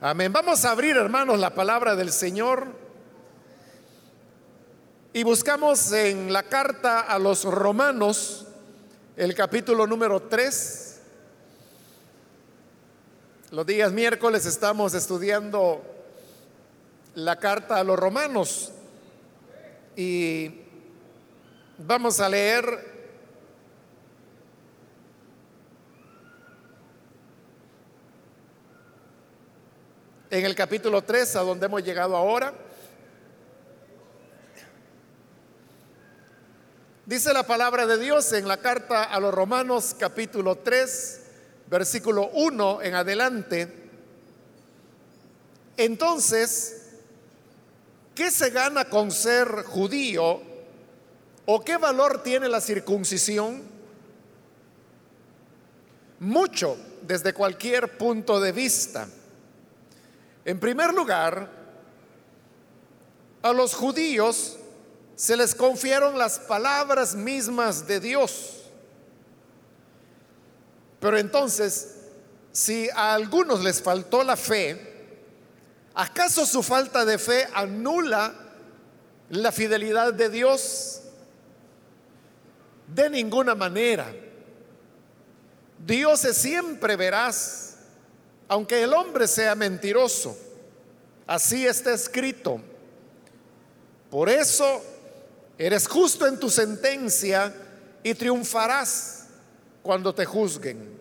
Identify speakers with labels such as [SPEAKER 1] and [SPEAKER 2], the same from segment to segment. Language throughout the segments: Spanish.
[SPEAKER 1] Amén. Vamos a abrir, hermanos, la palabra del Señor. Y buscamos en la carta a los romanos, el capítulo número 3. Los días miércoles estamos estudiando la carta a los romanos. Y vamos a leer en el capítulo 3, a donde hemos llegado ahora. Dice la palabra de Dios en la carta a los Romanos capítulo 3, versículo 1 en adelante. Entonces, ¿qué se gana con ser judío o qué valor tiene la circuncisión? Mucho desde cualquier punto de vista. En primer lugar, a los judíos se les confiaron las palabras mismas de Dios. Pero entonces, si a algunos les faltó la fe, ¿acaso su falta de fe anula la fidelidad de Dios? De ninguna manera. Dios es siempre veraz aunque el hombre sea mentiroso. Así está escrito. Por eso eres justo en tu sentencia y triunfarás cuando te juzguen.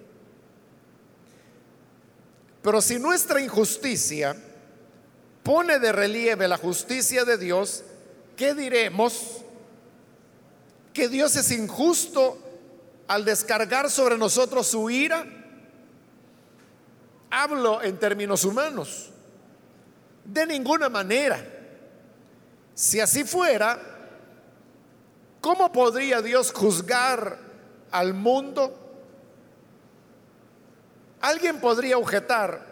[SPEAKER 1] Pero si nuestra injusticia pone de relieve la justicia de Dios, ¿qué diremos? ¿Que Dios es injusto al descargar sobre nosotros su ira? Hablo en términos humanos. De ninguna manera. Si así fuera, ¿cómo podría Dios juzgar al mundo? Alguien podría objetar,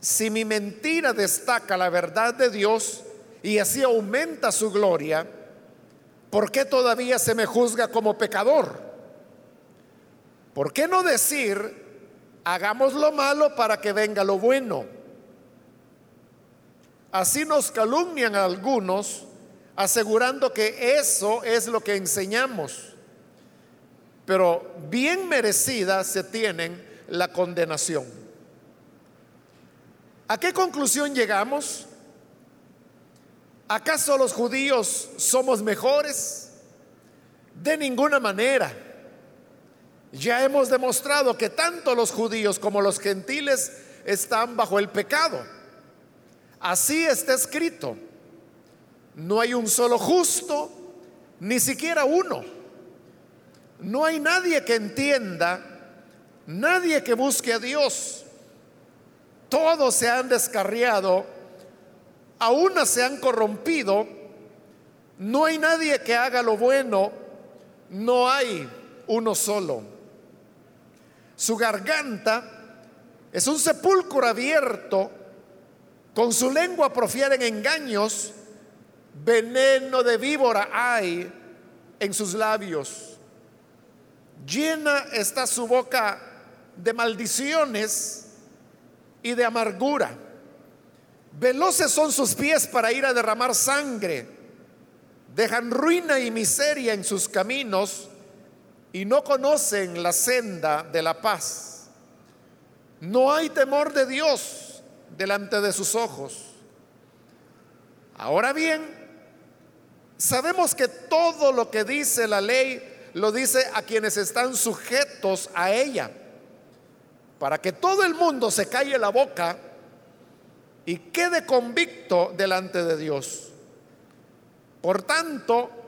[SPEAKER 1] si mi mentira destaca la verdad de Dios y así aumenta su gloria, ¿por qué todavía se me juzga como pecador? ¿Por qué no decir, hagamos lo malo para que venga lo bueno. Así nos calumnian algunos asegurando que eso es lo que enseñamos. Pero bien merecida se tienen la condenación. ¿A qué conclusión llegamos? ¿Acaso los judíos somos mejores? De ninguna manera. Ya hemos demostrado que tanto los judíos como los gentiles están bajo el pecado. Así está escrito. No hay un solo justo, ni siquiera uno. No hay nadie que entienda, nadie que busque a Dios. Todos se han descarriado, a una se han corrompido. No hay nadie que haga lo bueno, no hay uno solo. Su garganta es un sepulcro abierto, con su lengua profieren engaños, veneno de víbora hay en sus labios. Llena está su boca de maldiciones y de amargura. Veloces son sus pies para ir a derramar sangre. Dejan ruina y miseria en sus caminos y no conocen la senda de la paz. No hay temor de Dios delante de sus ojos. Ahora bien, sabemos que todo lo que dice la ley lo dice a quienes están sujetos a ella, para que todo el mundo se calle la boca y quede convicto delante de Dios. Por tanto,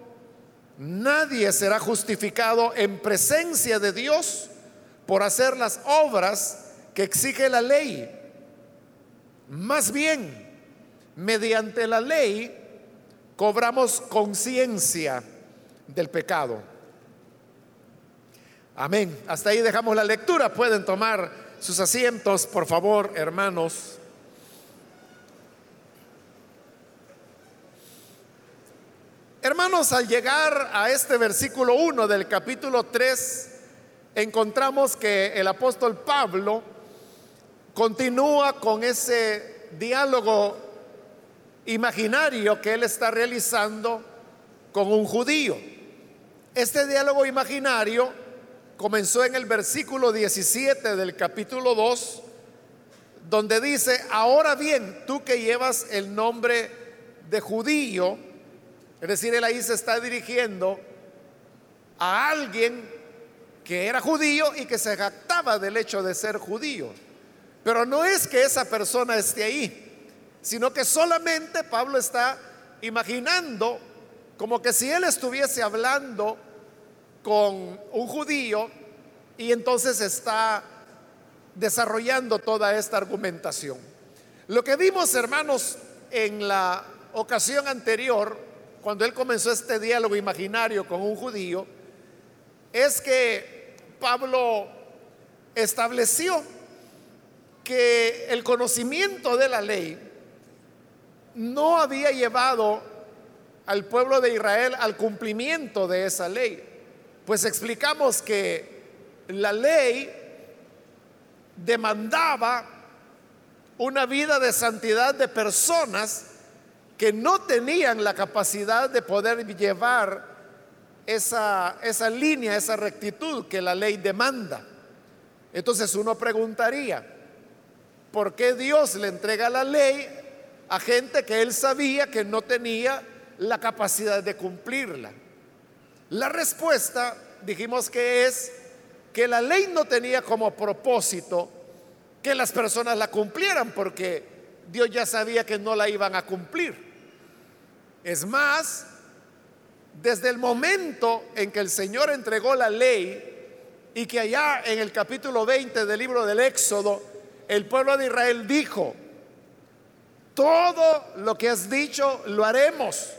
[SPEAKER 1] Nadie será justificado en presencia de Dios por hacer las obras que exige la ley. Más bien, mediante la ley cobramos conciencia del pecado. Amén. Hasta ahí dejamos la lectura. Pueden tomar sus asientos, por favor, hermanos. Hermanos, al llegar a este versículo 1 del capítulo 3, encontramos que el apóstol Pablo continúa con ese diálogo imaginario que él está realizando con un judío. Este diálogo imaginario comenzó en el versículo 17 del capítulo 2, donde dice, ahora bien, tú que llevas el nombre de judío, es decir, él ahí se está dirigiendo a alguien que era judío y que se jactaba del hecho de ser judío. Pero no es que esa persona esté ahí, sino que solamente Pablo está imaginando como que si él estuviese hablando con un judío y entonces está desarrollando toda esta argumentación. Lo que vimos, hermanos, en la ocasión anterior, cuando él comenzó este diálogo imaginario con un judío, es que Pablo estableció que el conocimiento de la ley no había llevado al pueblo de Israel al cumplimiento de esa ley. Pues explicamos que la ley demandaba una vida de santidad de personas que no tenían la capacidad de poder llevar esa, esa línea, esa rectitud que la ley demanda. Entonces uno preguntaría, ¿por qué Dios le entrega la ley a gente que él sabía que no tenía la capacidad de cumplirla? La respuesta, dijimos que es que la ley no tenía como propósito que las personas la cumplieran, porque Dios ya sabía que no la iban a cumplir. Es más, desde el momento en que el Señor entregó la ley y que allá en el capítulo 20 del libro del Éxodo, el pueblo de Israel dijo, todo lo que has dicho lo haremos.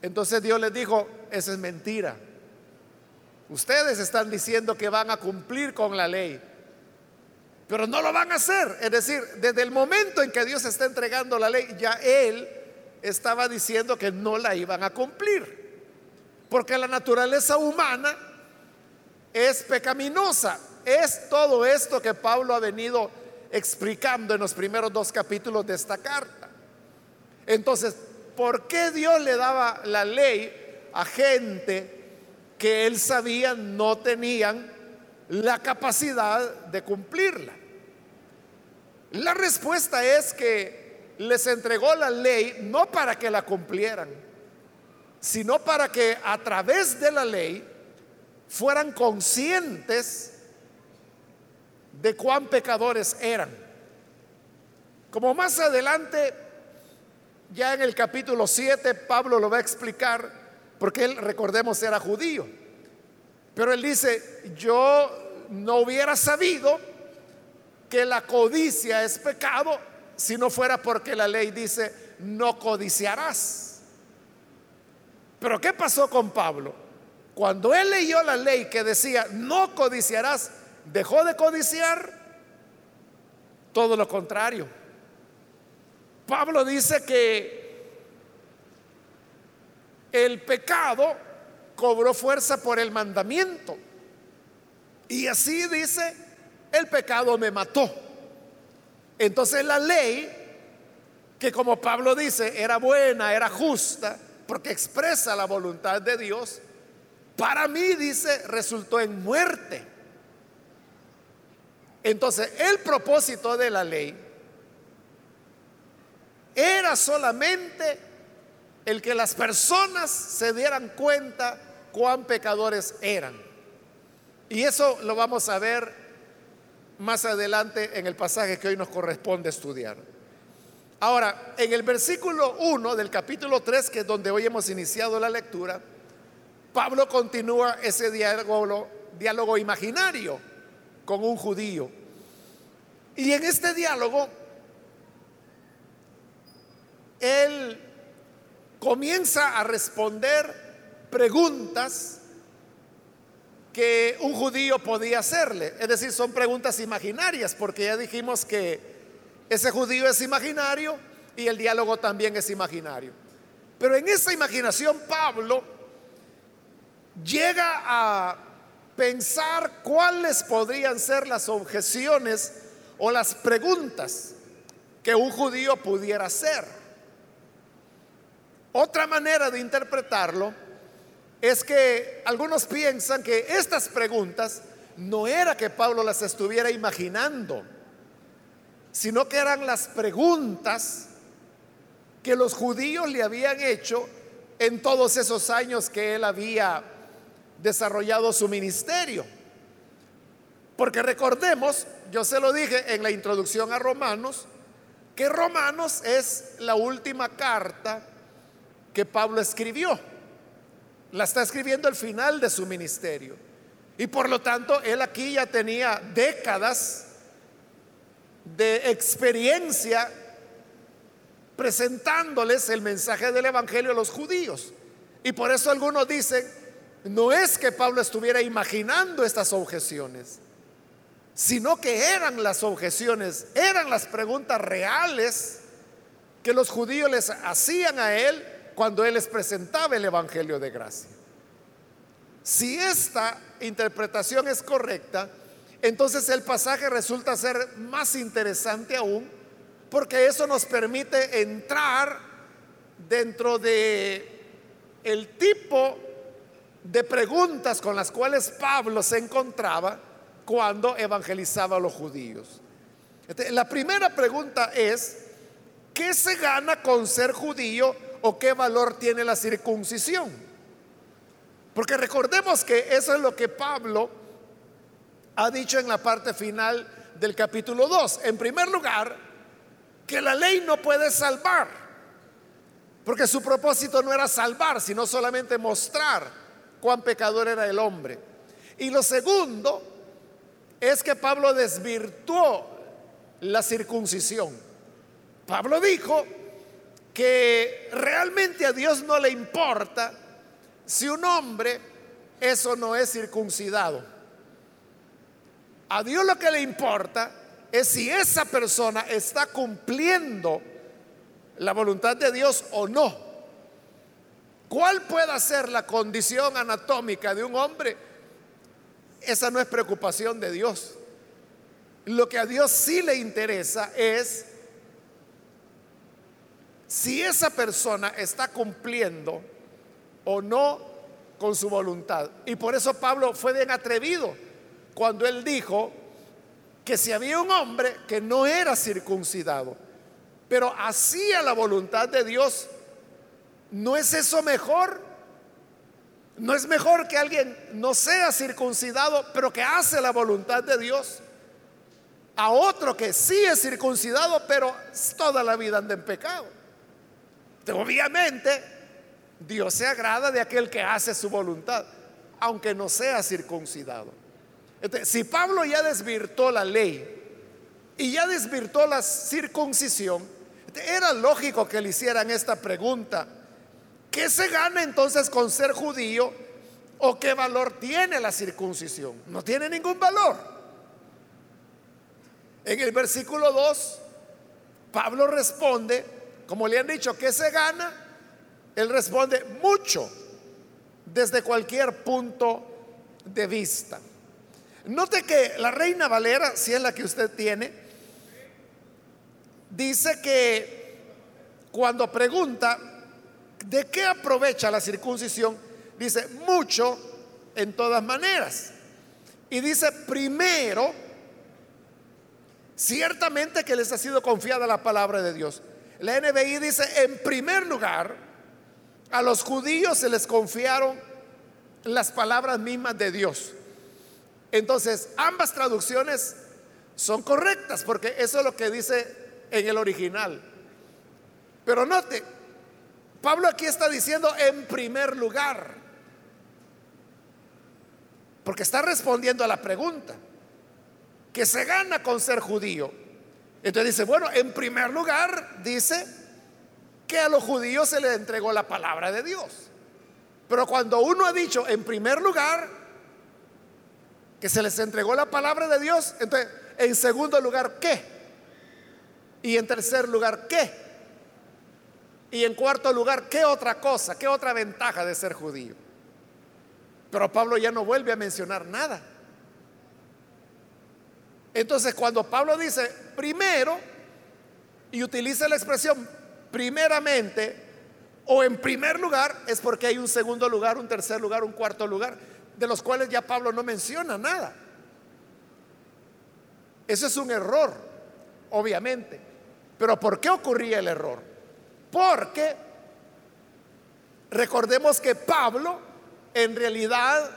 [SPEAKER 1] Entonces Dios les dijo, esa es mentira. Ustedes están diciendo que van a cumplir con la ley, pero no lo van a hacer. Es decir, desde el momento en que Dios está entregando la ley, ya Él estaba diciendo que no la iban a cumplir. Porque la naturaleza humana es pecaminosa. Es todo esto que Pablo ha venido explicando en los primeros dos capítulos de esta carta. Entonces, ¿por qué Dios le daba la ley a gente que él sabía no tenían la capacidad de cumplirla? La respuesta es que les entregó la ley no para que la cumplieran, sino para que a través de la ley fueran conscientes de cuán pecadores eran. Como más adelante, ya en el capítulo 7, Pablo lo va a explicar, porque él, recordemos, era judío. Pero él dice, yo no hubiera sabido que la codicia es pecado si no fuera porque la ley dice, no codiciarás. Pero ¿qué pasó con Pablo? Cuando él leyó la ley que decía, no codiciarás, dejó de codiciar, todo lo contrario. Pablo dice que el pecado cobró fuerza por el mandamiento. Y así dice, el pecado me mató. Entonces la ley, que como Pablo dice, era buena, era justa, porque expresa la voluntad de Dios, para mí, dice, resultó en muerte. Entonces, el propósito de la ley era solamente el que las personas se dieran cuenta cuán pecadores eran. Y eso lo vamos a ver más adelante en el pasaje que hoy nos corresponde estudiar. Ahora, en el versículo 1 del capítulo 3, que es donde hoy hemos iniciado la lectura, Pablo continúa ese diálogo, diálogo imaginario con un judío. Y en este diálogo, él comienza a responder preguntas que un judío podía hacerle. Es decir, son preguntas imaginarias, porque ya dijimos que ese judío es imaginario y el diálogo también es imaginario. Pero en esa imaginación Pablo llega a pensar cuáles podrían ser las objeciones o las preguntas que un judío pudiera hacer. Otra manera de interpretarlo es que algunos piensan que estas preguntas no era que Pablo las estuviera imaginando, sino que eran las preguntas que los judíos le habían hecho en todos esos años que él había desarrollado su ministerio. Porque recordemos, yo se lo dije en la introducción a Romanos, que Romanos es la última carta que Pablo escribió. La está escribiendo al final de su ministerio. Y por lo tanto, él aquí ya tenía décadas de experiencia presentándoles el mensaje del Evangelio a los judíos. Y por eso algunos dicen, no es que Pablo estuviera imaginando estas objeciones, sino que eran las objeciones, eran las preguntas reales que los judíos les hacían a él cuando él les presentaba el Evangelio de gracia. Si esta interpretación es correcta, entonces el pasaje resulta ser más interesante aún, porque eso nos permite entrar dentro de el tipo de preguntas con las cuales Pablo se encontraba cuando evangelizaba a los judíos. Este, la primera pregunta es, ¿qué se gana con ser judío o qué valor tiene la circuncisión? Porque recordemos que eso es lo que Pablo ha dicho en la parte final del capítulo 2. En primer lugar, que la ley no puede salvar, porque su propósito no era salvar, sino solamente mostrar cuán pecador era el hombre. Y lo segundo es que Pablo desvirtuó la circuncisión. Pablo dijo que realmente a Dios no le importa si un hombre eso no es circuncidado. A Dios lo que le importa es si esa persona está cumpliendo la voluntad de Dios o no. ¿Cuál puede ser la condición anatómica de un hombre? Esa no es preocupación de Dios. Lo que a Dios sí le interesa es si esa persona está cumpliendo o no con su voluntad. Y por eso Pablo fue bien atrevido cuando él dijo que si había un hombre que no era circuncidado, pero hacía la voluntad de Dios, ¿no es eso mejor? ¿No es mejor que alguien no sea circuncidado, pero que hace la voluntad de Dios? A otro que sí es circuncidado, pero toda la vida anda en pecado. Obviamente, Dios se agrada de aquel que hace su voluntad, aunque no sea circuncidado. si Pablo ya desvirtó la ley y ya desvirtó la circuncisión, era lógico que le hicieran esta pregunta ¿Qué se gana entonces con ser judío o qué valor tiene la circuncisión? No tiene ningún valor. En el versículo 2, Pablo responde, como le han dicho, ¿qué se gana? Él responde, mucho, desde cualquier punto de vista. Note que la reina Valera, si es la que usted tiene, dice que cuando pregunta, ¿De qué aprovecha la circuncisión? Dice, mucho en todas maneras. Y dice, primero, ciertamente que les ha sido confiada la palabra de Dios. La NBI dice, en primer lugar, a los judíos se les confiaron las palabras mismas de Dios. Entonces, ambas traducciones son correctas porque eso es lo que dice en el original. Pero note, Pablo aquí está diciendo en primer lugar, porque está respondiendo a la pregunta, que se gana con ser judío. Entonces dice, bueno, en primer lugar dice que a los judíos se les entregó la palabra de Dios. Pero cuando uno ha dicho en primer lugar que se les entregó la palabra de Dios, entonces en segundo lugar, ¿qué? Y en tercer lugar, ¿qué? Y en cuarto lugar, ¿qué otra cosa, qué otra ventaja de ser judío? Pero Pablo ya no vuelve a mencionar nada. Entonces, cuando Pablo dice primero y utiliza la expresión primeramente o en primer lugar, es porque hay un segundo lugar, un tercer lugar, un cuarto lugar, de los cuales ya Pablo no menciona nada. Eso es un error, obviamente. Pero ¿por qué ocurría el error? Porque recordemos que Pablo en realidad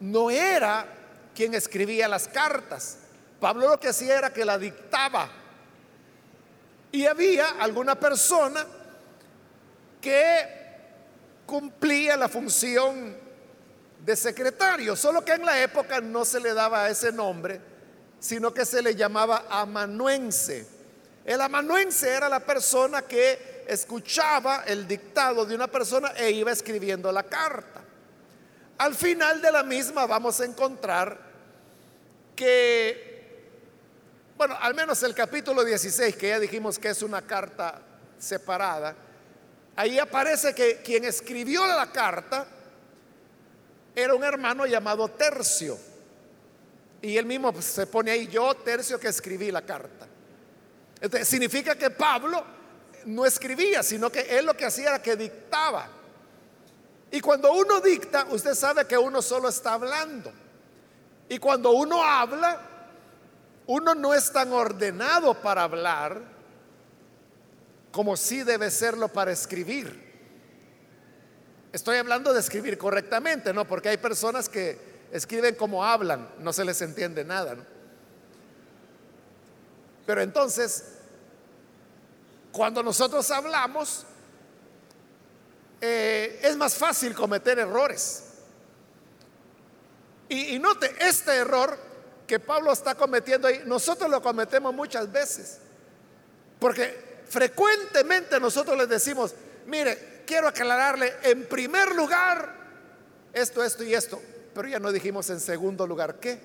[SPEAKER 1] no era quien escribía las cartas. Pablo lo que hacía era que la dictaba. Y había alguna persona que cumplía la función de secretario, solo que en la época no se le daba ese nombre, sino que se le llamaba amanuense. El amanuense era la persona que escuchaba el dictado de una persona e iba escribiendo la carta. Al final de la misma vamos a encontrar que, bueno, al menos el capítulo 16, que ya dijimos que es una carta separada, ahí aparece que quien escribió la carta era un hermano llamado Tercio. Y él mismo se pone ahí, yo Tercio que escribí la carta. Entonces, significa que Pablo no escribía, sino que él lo que hacía era que dictaba. Y cuando uno dicta, usted sabe que uno solo está hablando. Y cuando uno habla, uno no es tan ordenado para hablar como sí debe serlo para escribir. Estoy hablando de escribir correctamente, ¿no? Porque hay personas que escriben como hablan, no se les entiende nada, Pero entonces, cuando nosotros hablamos, eh, es más fácil cometer errores. Y, y, note, este error que Pablo está cometiendo ahí, nosotros lo cometemos muchas veces. Porque frecuentemente nosotros les decimos, mire, quiero aclararle en primer lugar esto, esto y esto. Pero ya no dijimos en segundo lugar qué,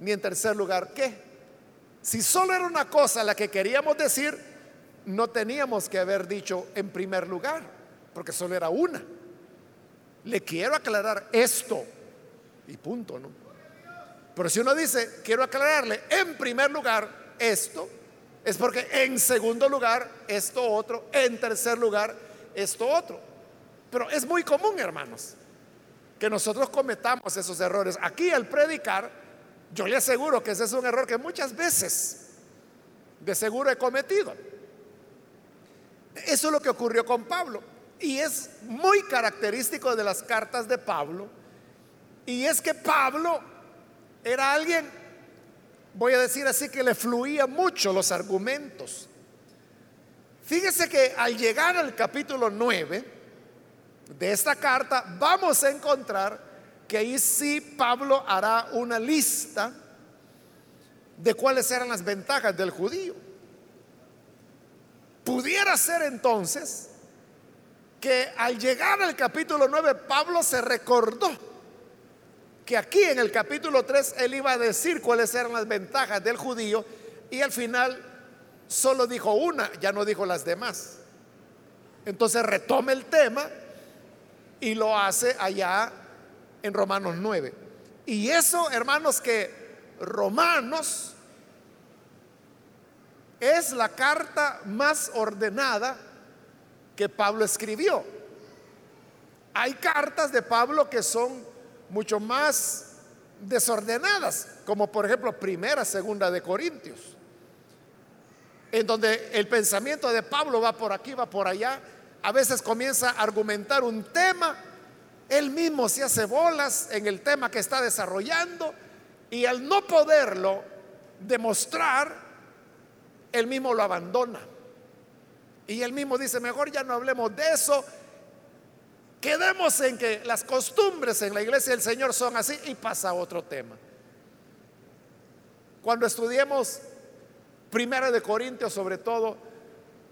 [SPEAKER 1] ni en tercer lugar qué. Si solo era una cosa la que queríamos decir, no teníamos que haber dicho en primer lugar porque solo era una. Le quiero aclarar esto y punto, ¿no? Pero si uno dice, quiero aclararle en primer lugar esto, es porque en segundo lugar esto otro, en tercer lugar esto otro. Pero es muy común, hermanos, que nosotros cometamos esos errores. Aquí al predicar, yo le aseguro que ese es un error que muchas veces de seguro he cometido. Eso es lo que ocurrió con Pablo. Y es muy característico de las cartas de Pablo. Y es que Pablo era alguien, voy a decir así, que le fluía mucho los argumentos. Fíjese que al llegar al capítulo 9 de esta carta, vamos a encontrar que ahí sí Pablo hará una lista de cuáles eran las ventajas del judío. Pudiera ser entonces que al llegar al capítulo 9 Pablo se recordó que aquí en el capítulo 3 él iba a decir cuáles eran las ventajas del judío y al final solo dijo una, ya no dijo las demás. Entonces retoma el tema y lo hace allá en Romanos 9. Y eso, hermanos, que Romanos es la carta más ordenada que Pablo escribió. Hay cartas de Pablo que son mucho más desordenadas, como por ejemplo primera, segunda de Corintios, en donde el pensamiento de Pablo va por aquí, va por allá, a veces comienza a argumentar un tema, él mismo se hace bolas en el tema que está desarrollando y al no poderlo demostrar, él mismo lo abandona. Y él mismo dice, mejor ya no hablemos de eso. Quedemos en que las costumbres en la iglesia del Señor son así y pasa a otro tema. Cuando estudiemos Primera de Corintios sobre todo,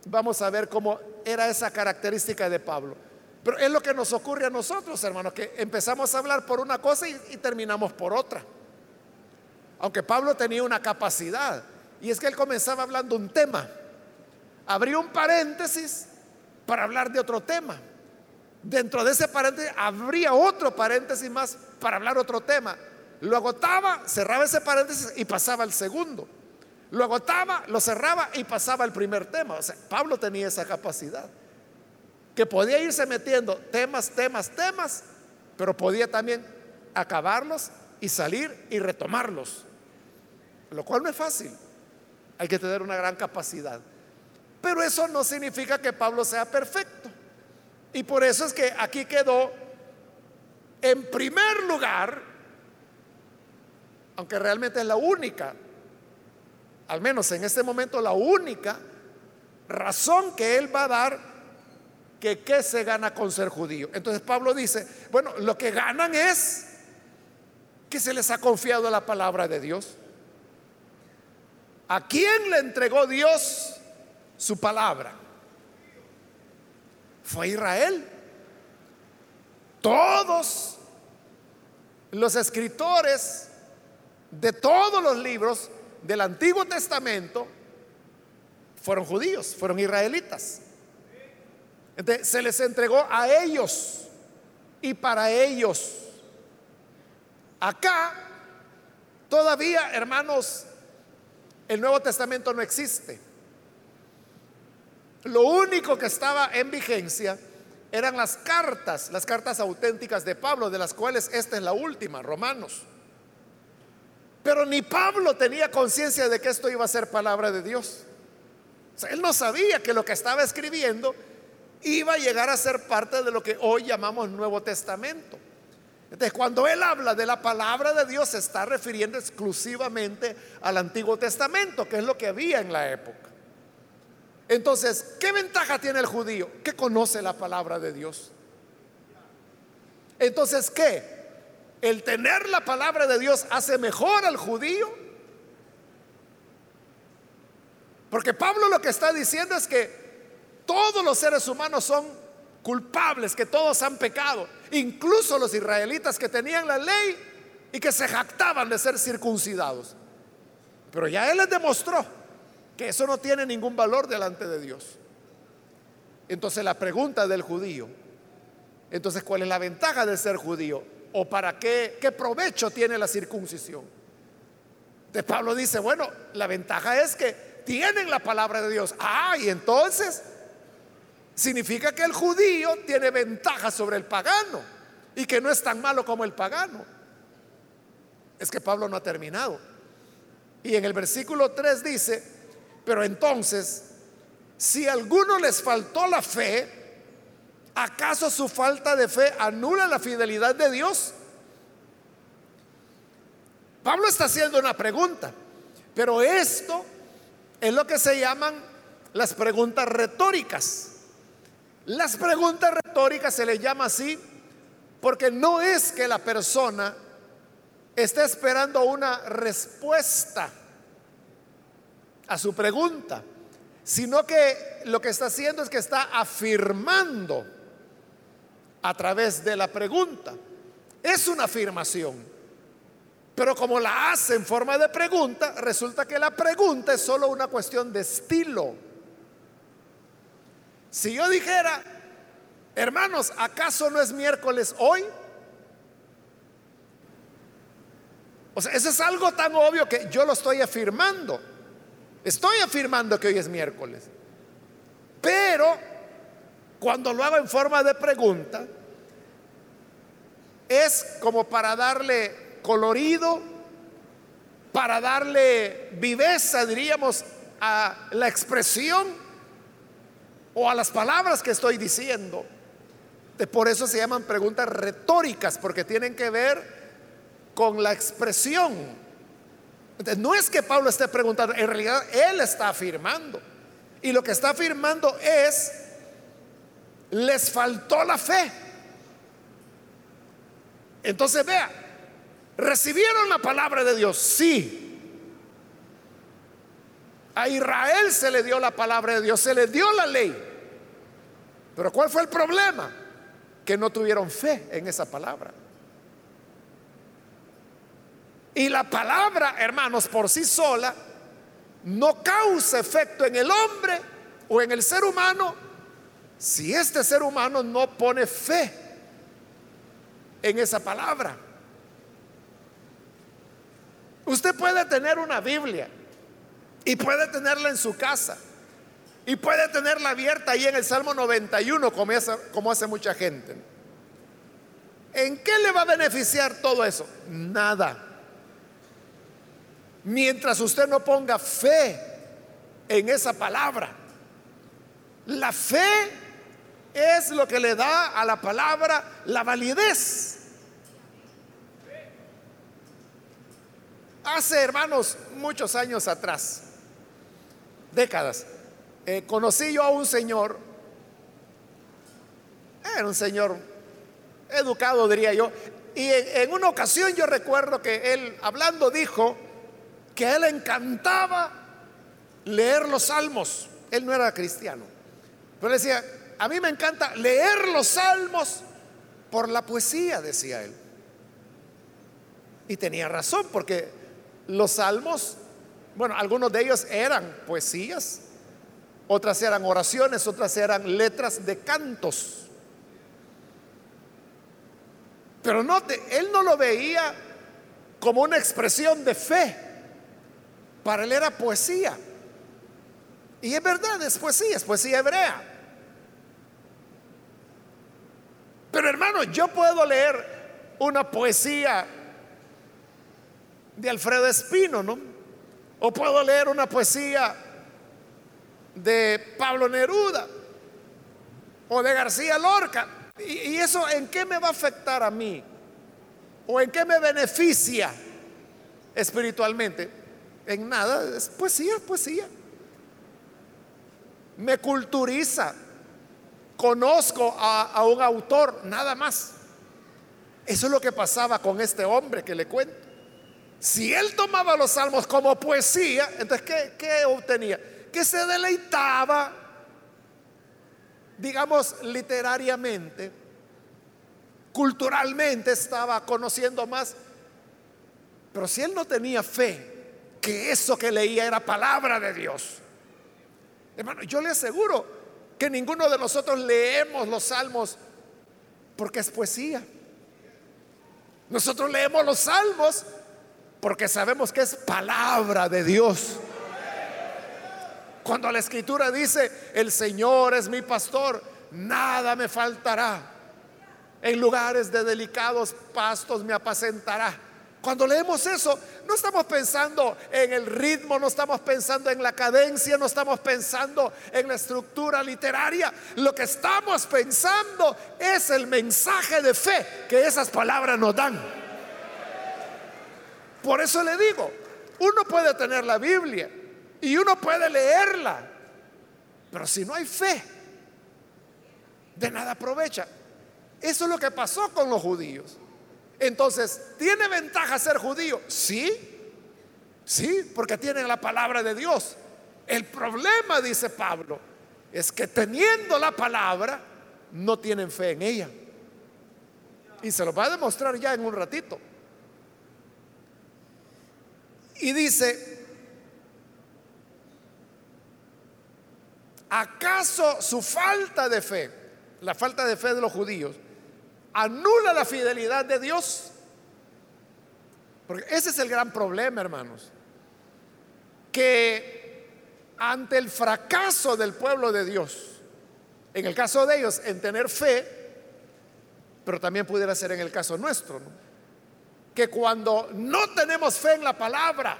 [SPEAKER 1] vamos a ver cómo era esa característica de Pablo. Pero es lo que nos ocurre a nosotros, hermanos, que empezamos a hablar por una cosa y, y terminamos por otra. Aunque Pablo tenía una capacidad, y es que él comenzaba hablando un tema Habría un paréntesis para hablar de otro tema. Dentro de ese paréntesis habría otro paréntesis más para hablar otro tema. lo agotaba, cerraba ese paréntesis y pasaba al segundo. Lo agotaba, lo cerraba y pasaba al primer tema. O sea, Pablo tenía esa capacidad. Que podía irse metiendo temas, temas, temas, pero podía también acabarlos y salir y retomarlos. Lo cual no es fácil. Hay que tener una gran capacidad. Pero eso no significa que Pablo sea perfecto. Y por eso es que aquí quedó en primer lugar, aunque realmente es la única, al menos en este momento la única razón que él va a dar que qué se gana con ser judío. Entonces Pablo dice, bueno, lo que ganan es que se les ha confiado la palabra de Dios. ¿A quién le entregó Dios su palabra? Fue Israel. Todos los escritores de todos los libros del Antiguo Testamento fueron judíos, fueron israelitas. Entonces, se les entregó a ellos y para ellos. Acá, todavía, hermanos, el Nuevo Testamento no existe. Lo único que estaba en vigencia eran las cartas, las cartas auténticas de Pablo, de las cuales esta es la última, Romanos. Pero ni Pablo tenía conciencia de que esto iba a ser palabra de Dios. él no sabía que lo que estaba escribiendo iba a llegar a ser parte de lo que hoy llamamos Nuevo Testamento. Entonces, cuando él habla de la palabra de Dios, se está refiriendo exclusivamente al Antiguo Testamento, que es lo que había en la época. Entonces, ¿qué ventaja tiene el judío? Que conoce la palabra de Dios. Entonces, ¿qué? El tener la palabra de Dios hace mejor al judío. Porque Pablo lo que está diciendo es que todos los seres humanos son culpables, que todos han pecado, incluso los israelitas que tenían la ley y que se jactaban de ser circuncidados. Pero ya Él les demostró que eso no tiene ningún valor delante de Dios. Entonces la pregunta del judío, entonces ¿cuál es la ventaja de ser judío? ¿O para qué, qué provecho tiene la circuncisión? De Pablo dice, bueno, la ventaja es que tienen la palabra de Dios. Ah, y entonces significa que el judío tiene ventaja sobre el pagano y que no es tan malo como el pagano. Es que Pablo no ha terminado. Y en el versículo 3 dice, pero entonces, si a alguno les faltó la fe, ¿acaso su falta de fe anula la fidelidad de Dios? Pablo está haciendo una pregunta, pero esto es lo que se llaman las preguntas retóricas. Las preguntas retóricas se le llama así porque no es que la persona esté esperando una respuesta a su pregunta, sino que lo que está haciendo es que está afirmando a través de la pregunta. Es una afirmación, pero como la hace en forma de pregunta, resulta que la pregunta es solo una cuestión de estilo. Si yo dijera, hermanos, ¿acaso no es miércoles hoy? O sea, eso es algo tan obvio que yo lo estoy afirmando. Estoy afirmando que hoy es miércoles. Pero cuando lo hago en forma de pregunta, es como para darle colorido, para darle viveza, diríamos, a la expresión o a las palabras que estoy diciendo. Por eso se llaman preguntas retóricas, porque tienen que ver con la expresión. No es que Pablo esté preguntando, en realidad él está afirmando. Y lo que está afirmando es, les faltó la fe. Entonces vea, recibieron la palabra de Dios, sí. A Israel se le dio la palabra de Dios, se le dio la ley. Pero ¿cuál fue el problema? Que no tuvieron fe en esa palabra. Y la palabra, hermanos, por sí sola, no causa efecto en el hombre o en el ser humano si este ser humano no pone fe en esa palabra. Usted puede tener una Biblia y puede tenerla en su casa y puede tenerla abierta ahí en el Salmo 91 como hace, como hace mucha gente. ¿En qué le va a beneficiar todo eso? Nada. Mientras usted no ponga fe en esa palabra. La fe es lo que le da a la palabra la validez. Hace, hermanos, muchos años atrás, décadas, eh, conocí yo a un señor, era un señor educado, diría yo, y en, una ocasión yo recuerdo que él, hablando, dijo que a él encantaba leer los salmos. Él no era cristiano, pero decía, a mí me encanta leer los salmos por la poesía, decía él. Y tenía razón, porque los salmos, bueno, algunos de ellos eran poesías, otras eran oraciones, otras eran letras de cantos. Pero no, él no lo veía como una expresión de fe. Para él era poesía. Y es verdad, es poesía, es poesía hebrea. Pero hermano, yo puedo leer una poesía de Alfredo Espino, ¿no? O puedo leer una poesía de Pablo Neruda o de García Lorca. ¿Y, eso en qué me va a afectar a mí? ¿O en qué me beneficia espiritualmente? En nada, es poesía, poesía. Me culturiza. Conozco a un autor, nada más. Eso es lo que pasaba con este hombre que le cuento. Si él tomaba los salmos como poesía, entonces ¿qué, obtenía? Que se deleitaba, digamos, literariamente, culturalmente estaba conociendo más. Pero si él no tenía fe, que eso que leía era palabra de Dios, hermano, yo le aseguro que ninguno de nosotros leemos los salmos porque es poesía. Nosotros leemos los salmos porque sabemos que es palabra de Dios. Cuando la escritura dice, el Señor es mi pastor, nada me faltará. En lugares de delicados pastos me apacentará. Cuando leemos eso, no estamos pensando en el ritmo, no estamos pensando en la cadencia, no estamos pensando en la estructura literaria. Lo que estamos pensando es el mensaje de fe que esas palabras nos dan. Por eso le digo, uno puede tener la Biblia y uno puede leerla, pero si no hay fe, de nada aprovecha. Eso es lo que pasó con los judíos. Entonces, ¿tiene ventaja ser judío? Sí, sí, porque tienen la palabra de Dios. El problema, dice Pablo, es que teniendo la palabra, no tienen fe en ella. Y se lo va a demostrar ya en un ratito. Y dice, ¿acaso su falta de fe, la falta de fe de los judíos, anula la fidelidad de Dios? Porque ese es el gran problema, hermanos. Que ante el fracaso del pueblo de Dios, en el caso de ellos, en tener fe, pero también pudiera ser en el caso nuestro, ¿no? que cuando no tenemos fe en la palabra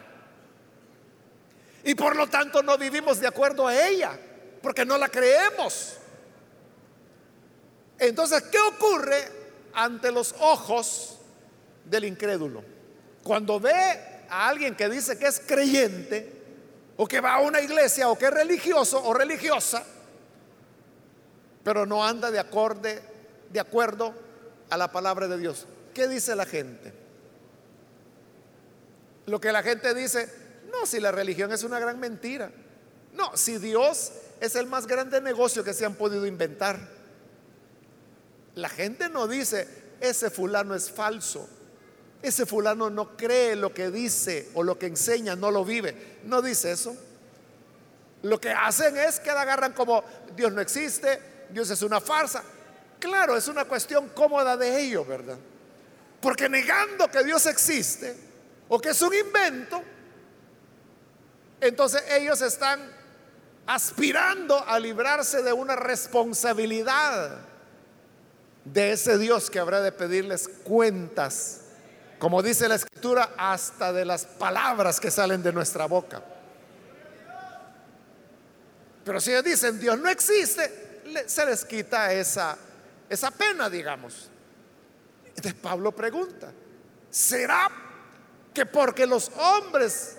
[SPEAKER 1] y por lo tanto no vivimos de acuerdo a ella, porque no la creemos. Entonces, ¿qué ocurre ante los ojos del incrédulo? Cuando ve a alguien que dice que es creyente, o que va a una iglesia, o que es religioso o religiosa, pero no anda de, acorde, de acuerdo a la palabra de Dios. ¿Qué dice la gente? Lo que la gente dice, no, si la religión es una gran mentira. No, si Dios es el más grande negocio que se han podido inventar. La gente no dice, ese fulano es falso. Ese fulano no cree lo que dice o lo que enseña, no lo vive. No dice eso. Lo que hacen es que la agarran como Dios no existe, Dios es una farsa. Claro, es una cuestión cómoda de ellos, ¿verdad? Porque negando que Dios existe, o que es un invento, entonces ellos están aspirando a librarse de una responsabilidad de ese Dios que habrá de pedirles cuentas, como dice la escritura, hasta de las palabras que salen de nuestra boca. Pero si ellos dicen Dios no existe, se les quita esa, esa pena, digamos. Entonces Pablo pregunta, ¿será que porque los hombres,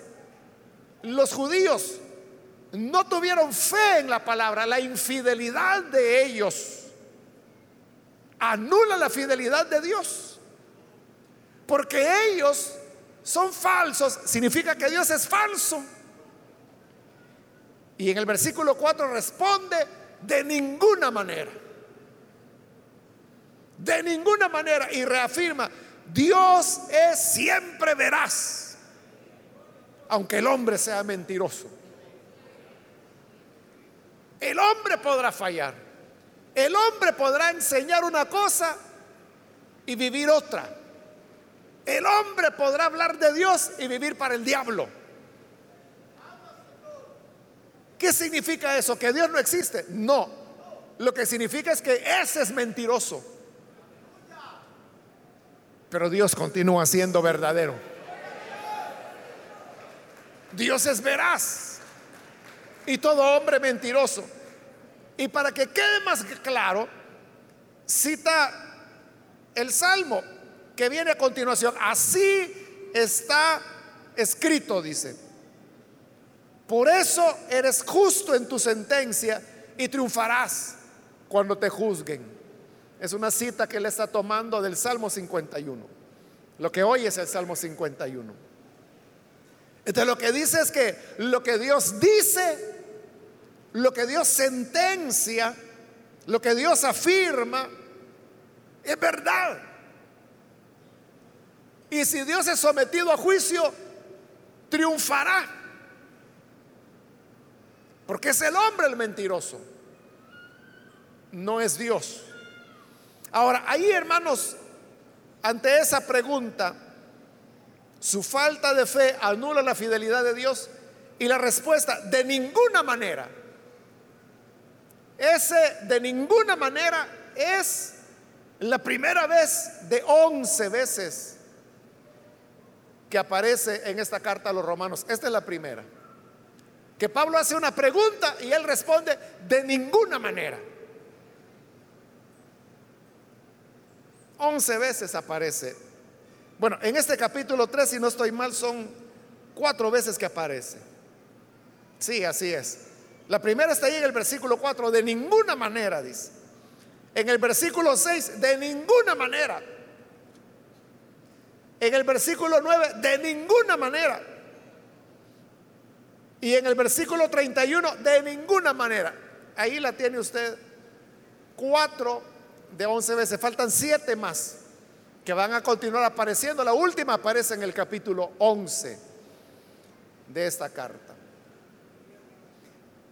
[SPEAKER 1] los judíos, no tuvieron fe en la palabra, la infidelidad de ellos anula la fidelidad de Dios? Porque ellos son falsos, significa que Dios es falso. Y en el versículo 4 responde, de ninguna manera. De ninguna manera. Y reafirma, Dios es siempre veraz, aunque el hombre sea mentiroso. El hombre podrá fallar. El hombre podrá enseñar una cosa y vivir otra. El hombre podrá hablar de Dios y vivir para el diablo. ¿Qué significa eso? ¿Que Dios no existe? No. Lo que significa es que ese es mentiroso. Pero Dios continúa siendo verdadero. Dios es veraz. Y todo hombre mentiroso. Y para que quede más claro, cita el Salmo que viene a continuación. Así está escrito, dice. Por eso eres justo en tu sentencia y triunfarás cuando te juzguen. Es una cita que él está tomando del Salmo 51. Lo que hoy es el Salmo 51. Entonces lo que dice es que lo que Dios dice, lo que Dios sentencia, lo que Dios afirma, es verdad. Y si Dios es sometido a juicio, triunfará. Porque es el hombre el mentiroso, no es Dios. Ahora, ahí hermanos, ante esa pregunta, su falta de fe anula la fidelidad de Dios y la respuesta, de ninguna manera. Ese de ninguna manera es la primera vez de once veces que aparece en esta carta a los romanos. Esta es la primera que Pablo hace una pregunta y él responde de ninguna manera. Once veces aparece. Bueno, en este capítulo 3, si no estoy mal, son cuatro veces que aparece. Sí, así es. La primera está ahí en el versículo 4, de ninguna manera, dice. En el versículo 6, de ninguna manera. En el versículo 9, de ninguna manera. Y en el versículo 31, de ninguna manera. Ahí la tiene usted. Cuatro de once veces. Faltan siete más que van a continuar apareciendo. La última aparece en el capítulo 11 de esta carta.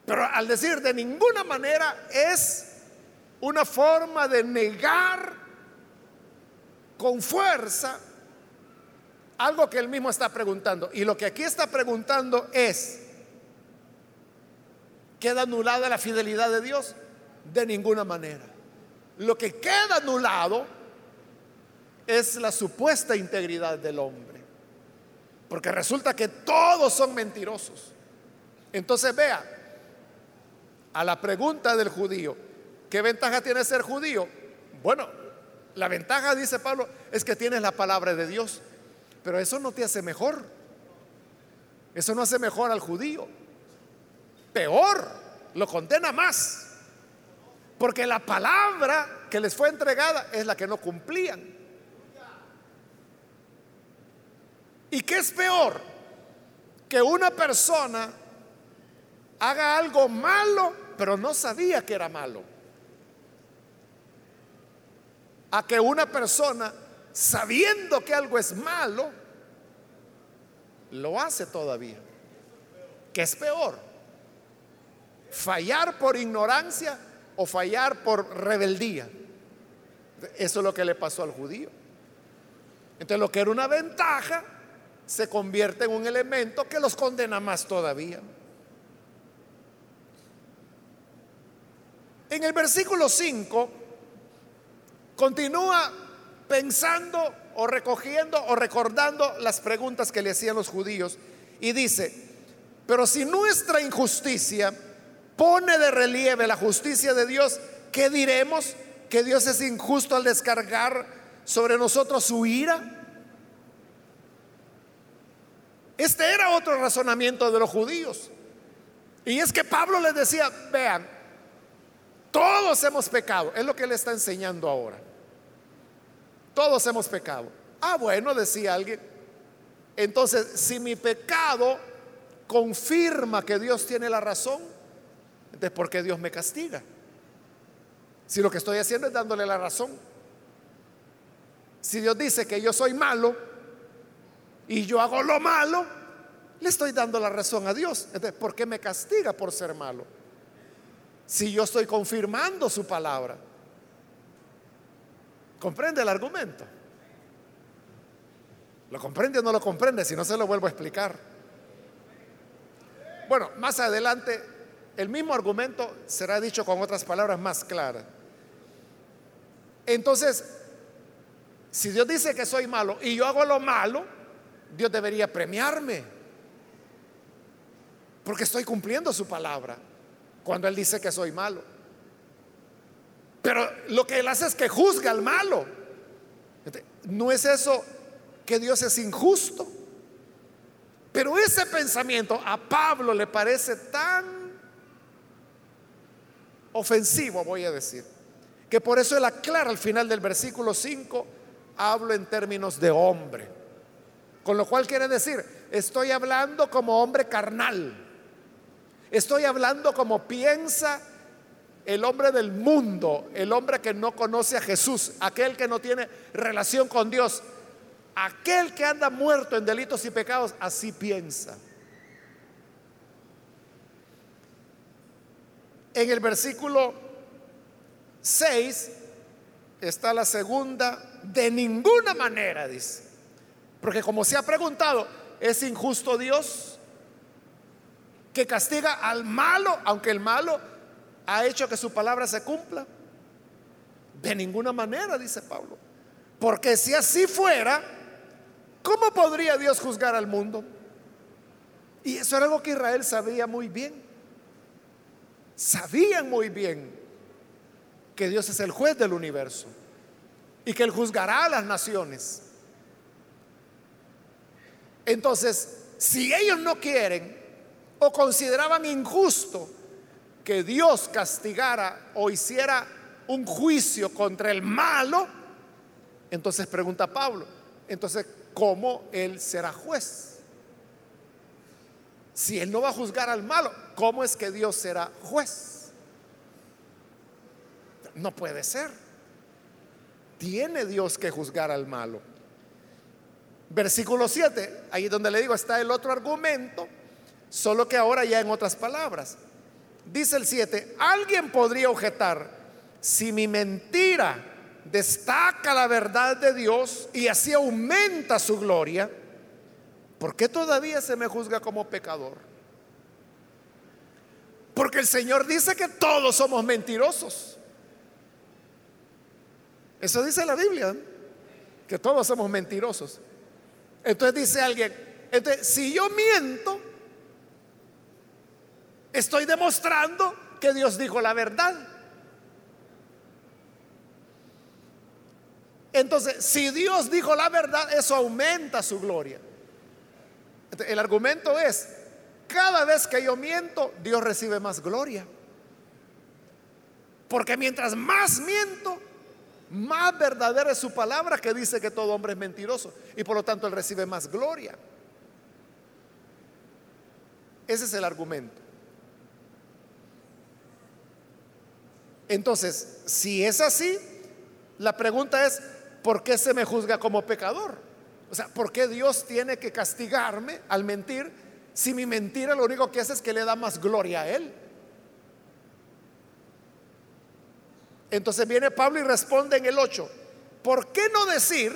[SPEAKER 1] Pero al decir de ninguna manera es una forma de negar con fuerza algo que él mismo está preguntando. Y lo que aquí está preguntando es, ¿Queda anulada la fidelidad de Dios? De ninguna manera. Lo que queda anulado es la supuesta integridad del hombre. Porque resulta que todos son mentirosos. Entonces vea, a la pregunta del judío, ¿qué ventaja tiene ser judío? Bueno, la ventaja, dice Pablo, es que tienes la palabra de Dios. Pero eso no te hace mejor. Eso no hace mejor al judío peor, lo condena más. Porque la palabra que les fue entregada es la que no cumplían. ¿Y qué es peor? Que una persona haga algo malo, pero no sabía que era malo. A que una persona, sabiendo que algo es malo, lo hace todavía. ¿Qué es peor? fallar por ignorancia o fallar por rebeldía. Eso es lo que le pasó al judío. Entonces lo que era una ventaja se convierte en un elemento que los condena más todavía. En el versículo 5 continúa pensando o recogiendo o recordando las preguntas que le hacían los judíos y dice, pero si nuestra injusticia pone de relieve la justicia de Dios, ¿qué diremos? ¿Que Dios es injusto al descargar sobre nosotros su ira? Este era otro razonamiento de los judíos. Y es que Pablo les decía, vean, todos hemos pecado, es lo que él está enseñando ahora. Todos hemos pecado. Ah, bueno, decía alguien. Entonces, si mi pecado confirma que Dios tiene la razón, entonces ¿por qué Dios me castiga? Si lo que estoy haciendo es dándole la razón. Si Dios dice que yo soy malo y yo hago lo malo, le estoy dando la razón a Dios. Entonces, ¿por qué me castiga por ser malo? Si yo estoy confirmando su palabra? ¿Comprende el argumento? ¿Lo comprende o no lo comprende? Si no se lo vuelvo a explicar. Bueno, más adelante el mismo argumento será dicho con otras palabras más claras. Entonces, si Dios dice que soy malo y yo hago lo malo, Dios debería premiarme. Porque estoy cumpliendo su palabra cuando Él dice que soy malo. Pero lo que Él hace es que juzga al malo. No es eso que Dios es injusto. Pero ese pensamiento a Pablo le parece tan ofensivo, voy a decir, que por eso él aclara al final del versículo 5, hablo en términos de hombre. Con lo cual quiere decir, estoy hablando como hombre carnal. Estoy hablando como piensa el hombre del mundo, el hombre que no conoce a Jesús, aquel que no tiene relación con Dios, aquel que anda muerto en delitos y pecados, así piensa. En el versículo 6 está la segunda, de ninguna manera, dice. Porque como se ha preguntado, ¿es injusto Dios? Que castiga al malo, aunque el malo ha hecho que su palabra se cumpla. De ninguna manera, dice Pablo. Porque si así fuera, ¿cómo podría Dios juzgar al mundo? Y eso era algo que Israel sabía muy bien. Sabían muy bien que Dios es el juez del universo y que Él juzgará a las naciones. Entonces, si ellos no quieren o consideraban injusto que Dios castigara o hiciera un juicio contra el malo, entonces pregunta Pablo, entonces, ¿cómo Él será juez? Si Él no va a juzgar al malo, ¿cómo es que Dios será juez? No puede ser. Tiene Dios que juzgar al malo. Versículo 7, ahí donde le digo está el otro argumento Solo que ahora ya en otras palabras. Dice el 7, alguien podría objetar, si mi mentira destaca la verdad de Dios y así aumenta su gloria, ¿por qué todavía se me juzga como pecador? Porque el Señor dice que todos somos mentirosos. Eso dice la Biblia, que todos somos mentirosos. Entonces dice alguien, si yo miento, Estoy demostrando que Dios dijo la verdad. Entonces, si Dios dijo la verdad, eso aumenta su gloria. El argumento es, cada vez que yo miento, Dios recibe más gloria. Porque mientras más miento, más verdadera es su palabra que dice que todo hombre es mentiroso. Y por lo tanto Él recibe más gloria. Ese es el argumento. Entonces, si es así, la pregunta es, ¿por qué se me juzga como pecador? O sea, ¿por qué Dios tiene que castigarme al mentir si mi mentira lo único que hace es que le da más gloria a Él? Entonces viene Pablo y responde en el 8, ¿por qué no decir,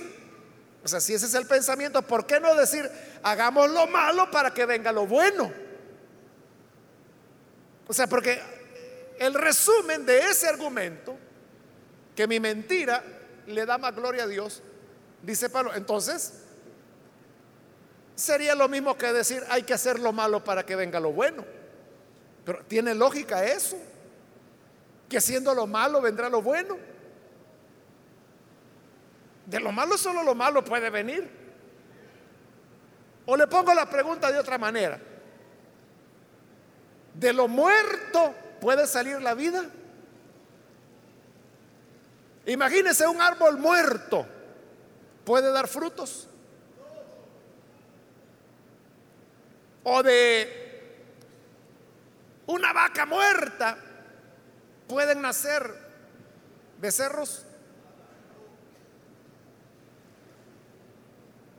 [SPEAKER 1] o sea, si ese es el pensamiento, ¿por qué no decir, hagamos lo malo para que venga lo bueno. O sea, porque el resumen de ese argumento, que mi mentira le da más gloria a Dios, dice Pablo, entonces sería lo mismo que decir hay que hacer lo malo para que venga lo bueno. Pero tiene lógica eso, que haciendo lo malo vendrá lo bueno. De lo malo solo lo malo puede venir. O le pongo la pregunta de otra manera. De lo muerto puede salir la vida. Imagínese un árbol muerto. ¿Puede dar frutos? O de una vaca muerta pueden nacer becerros.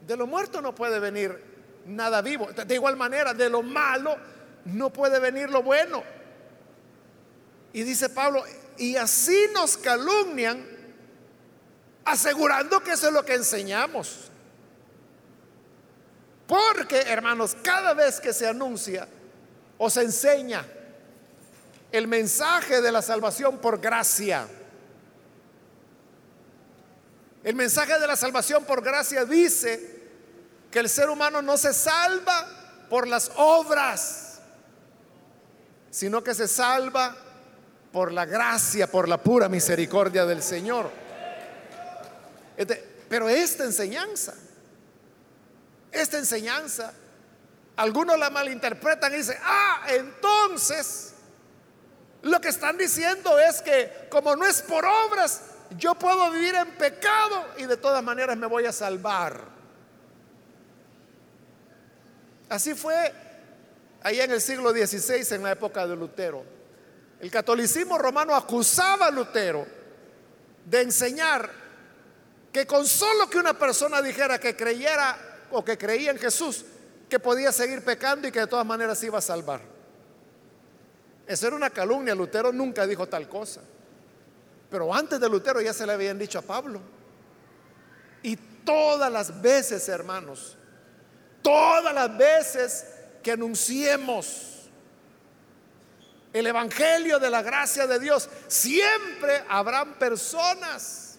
[SPEAKER 1] De lo muerto no puede venir nada vivo. De igual manera, de lo malo no puede venir lo bueno. Y dice Pablo, y así nos calumnian, asegurando que eso es lo que enseñamos. Porque, hermanos, cada vez que se anuncia o se enseña el mensaje de la salvación por gracia, el mensaje de la salvación por gracia dice que el ser humano no se salva por las obras, sino que se salva por la gracia, por la pura misericordia del Señor. Este, pero esta enseñanza, esta enseñanza, algunos la malinterpretan y dicen, ah, entonces lo que están diciendo es que como no es por obras, yo puedo vivir en pecado y de todas maneras me voy a salvar. Así fue ahí en el siglo XVI, en la época de Lutero. El catolicismo romano acusaba a Lutero de enseñar que con solo que una persona dijera que creyera o que creía en Jesús, que podía seguir pecando y que de todas maneras se iba a salvar. Eso era una calumnia, Lutero nunca dijo tal cosa. Pero antes de Lutero ya se le habían dicho a Pablo. Y todas las veces, hermanos, todas las veces que anunciemos el Evangelio de la gracia de Dios, siempre habrán personas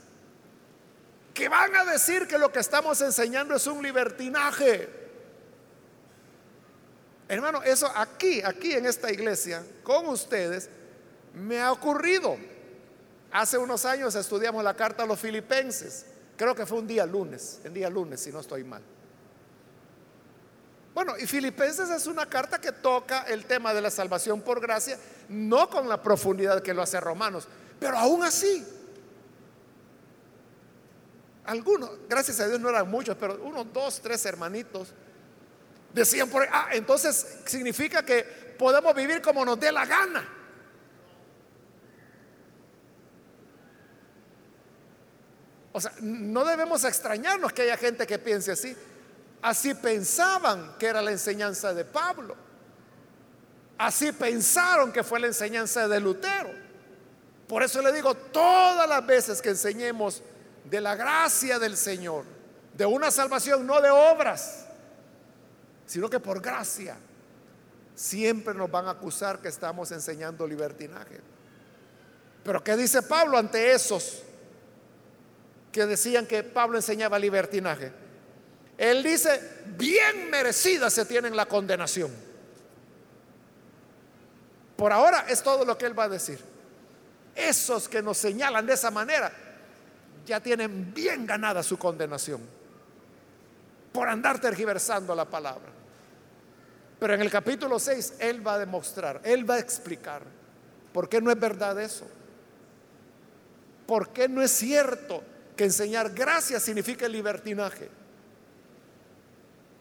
[SPEAKER 1] que van a decir que lo que estamos enseñando es un libertinaje. Hermano, eso aquí, aquí en esta iglesia, con ustedes, me ha ocurrido. Hace unos años estudiamos la carta a los filipenses. Creo que fue un día lunes, en día lunes, si no estoy mal. Bueno, y Filipenses es una carta que toca el tema de la salvación por gracia, no con la profundidad que lo hace Romanos, pero aún así. Algunos, gracias a Dios no eran muchos, pero unos dos, tres hermanitos decían por ahí, ah, entonces significa que podemos vivir como nos dé la gana. O sea, no debemos extrañarnos que haya gente que piense así. Así pensaban que era la enseñanza de Pablo. Así pensaron que fue la enseñanza de Lutero. Por eso le digo, todas las veces que enseñemos de la gracia del Señor, de una salvación no de obras, sino que por gracia, siempre nos van a acusar que estamos enseñando libertinaje. Pero ¿qué dice Pablo ante esos que decían que Pablo enseñaba libertinaje. Él dice, bien merecida se tiene la condenación. Por ahora es todo lo que él va a decir. Esos que nos señalan de esa manera ya tienen bien ganada su condenación por andar tergiversando la palabra. Pero en el capítulo 6 él va a demostrar, él va a explicar por qué no es verdad eso. ¿Por qué no es cierto que enseñar gracia significa libertinaje.